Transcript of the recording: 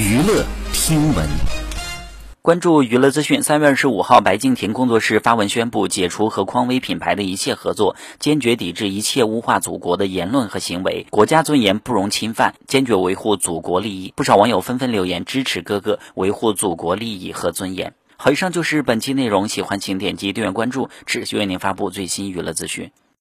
娱乐听闻。关注娱乐资讯三月二十五号白敬亭工作室发文宣布解除和匡威品牌的一切合作坚决抵制一切污化祖国的言论和行为。国家尊严不容侵犯坚决维护祖国利益。不少网友纷纷留言支持哥哥维护祖国利益和尊严。好以上就是本期内容喜欢请点击订阅关注持续为您发布最新娱乐资讯。